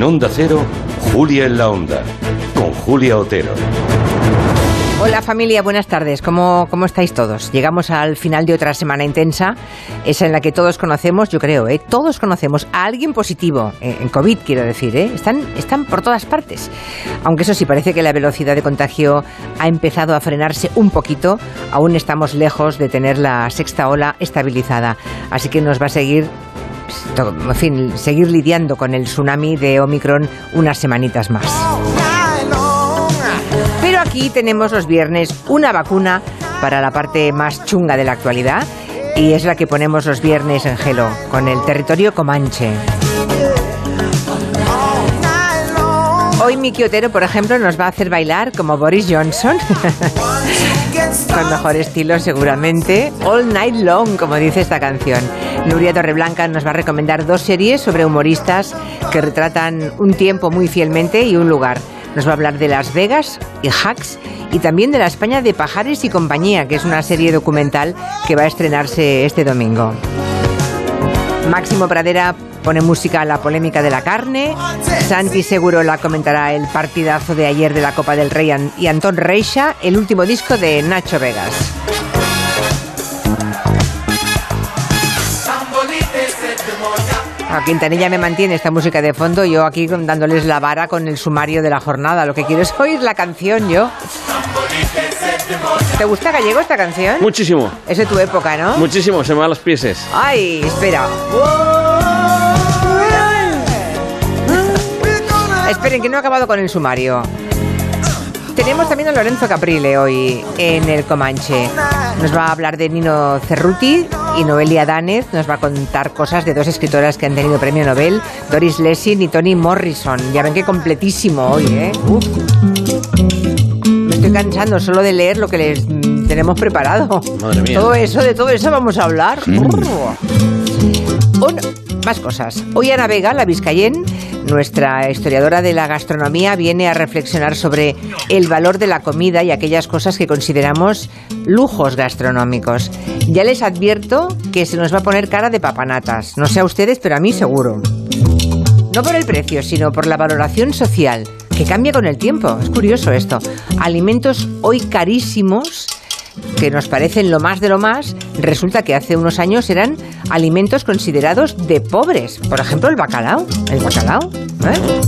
En Onda Cero, Julia en la Onda, con Julia Otero. Hola familia, buenas tardes. ¿Cómo, ¿Cómo estáis todos? Llegamos al final de otra semana intensa, esa en la que todos conocemos, yo creo, ¿eh? todos conocemos a alguien positivo, eh, en COVID quiero decir, ¿eh? están, están por todas partes. Aunque eso sí, parece que la velocidad de contagio ha empezado a frenarse un poquito, aún estamos lejos de tener la sexta ola estabilizada. Así que nos va a seguir en fin, seguir lidiando con el tsunami de Omicron unas semanitas más. Pero aquí tenemos los viernes una vacuna para la parte más chunga de la actualidad y es la que ponemos los viernes en Gelo, con el territorio Comanche. Hoy Miki Otero, por ejemplo, nos va a hacer bailar como Boris Johnson, con mejor estilo seguramente, All Night Long, como dice esta canción. Nuria Torreblanca nos va a recomendar dos series sobre humoristas que retratan un tiempo muy fielmente y un lugar. Nos va a hablar de Las Vegas y Hacks y también de la España de Pajares y compañía, que es una serie documental que va a estrenarse este domingo. Máximo Pradera pone música a la polémica de la carne. Santi seguro la comentará el partidazo de ayer de la Copa del Rey y Antón Reixa, el último disco de Nacho Vegas. A Quintanilla me mantiene esta música de fondo, yo aquí dándoles la vara con el sumario de la jornada. Lo que quiero es oír la canción yo. ¿Te gusta Gallego esta canción? Muchísimo. Es de tu época, ¿no? Muchísimo, se me van los pieses. Ay, espera. Esperen, que no he acabado con el sumario. Tenemos también a Lorenzo Caprile hoy en el Comanche. Nos va a hablar de Nino Cerruti y Noelia Danez. Nos va a contar cosas de dos escritoras que han tenido premio Nobel, Doris Lessing y Toni Morrison. Ya ven qué completísimo hoy, ¿eh? Uf. Me estoy cansando solo de leer lo que les mm, tenemos preparado. Madre mía. Todo eso, de todo eso vamos a hablar. Un- más cosas. Hoy Ana Vega, la Vizcayen, nuestra historiadora de la gastronomía, viene a reflexionar sobre el valor de la comida y aquellas cosas que consideramos lujos gastronómicos. Ya les advierto que se nos va a poner cara de papanatas. No sé a ustedes, pero a mí seguro. No por el precio, sino por la valoración social, que cambia con el tiempo. Es curioso esto. Alimentos hoy carísimos que nos parecen lo más de lo más, resulta que hace unos años eran alimentos considerados de pobres. Por ejemplo, el bacalao. El bacalao. ¿eh?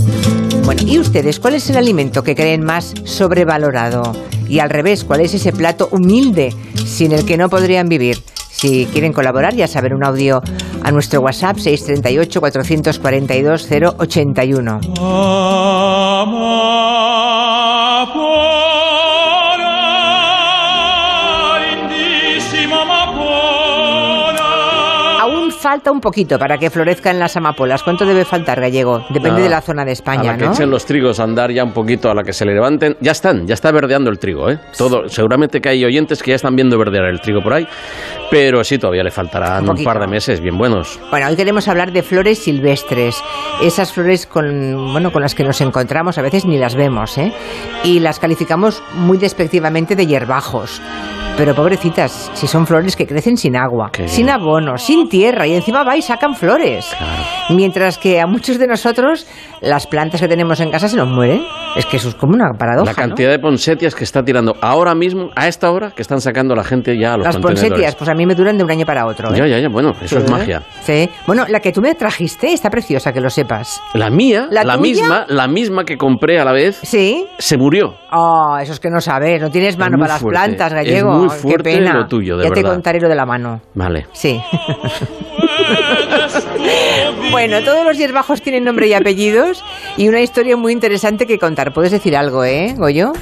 Bueno, ¿y ustedes cuál es el alimento que creen más sobrevalorado? Y al revés, ¿cuál es ese plato humilde sin el que no podrían vivir? Si quieren colaborar, ya saben, un audio a nuestro WhatsApp 638 442 081. Falta un poquito para que florezcan las amapolas. ¿Cuánto debe faltar, Gallego? Depende Nada. de la zona de a España, la que ¿no? echen los trigos a andar ya un poquito, a la que se le levanten. Ya están, ya está verdeando el trigo, ¿eh? Todo, seguramente que hay oyentes que ya están viendo verdear el trigo por ahí, pero sí, todavía le faltarán Un un, par de meses bien buenos. Bueno, hoy queremos hablar de flores silvestres. Esas flores con, bueno, con las que nos encontramos, a veces ni las vemos, ¿eh? Y las calificamos muy despectivamente de hierbajos. Pero pobrecitas, si son flores que crecen sin agua, Qué sin abono, sin tierra, y encima va y sacan flores. Mientras que a muchos de nosotros las plantas que tenemos en casa se nos mueren. Es que eso es como una paradoja, La ¿no? cantidad de ponsetias que está tirando ahora mismo, a esta hora, que están sacando la gente ya a los Las ponsetias, pues a mí me duran de un año para otro. ¿eh? Ya, ya, ya, bueno, eso es magia. Sí. Bueno, la que tú me trajiste está preciosa, que lo sepas. La mía, ¿La la, misma, la misma que compré a la vez, ¿Sí? se murió. Oh, eso es que no sabes, no tienes mano muy para las plantas, es gallego. muy Qué fuerte pena. lo tuyo, de ya te contaré lo de la mano. Vale. Sí. bueno, todos los hierbajos tienen nombre y apellidos y una historia muy interesante que contar. ¿Puedes decir algo, eh, Goyo?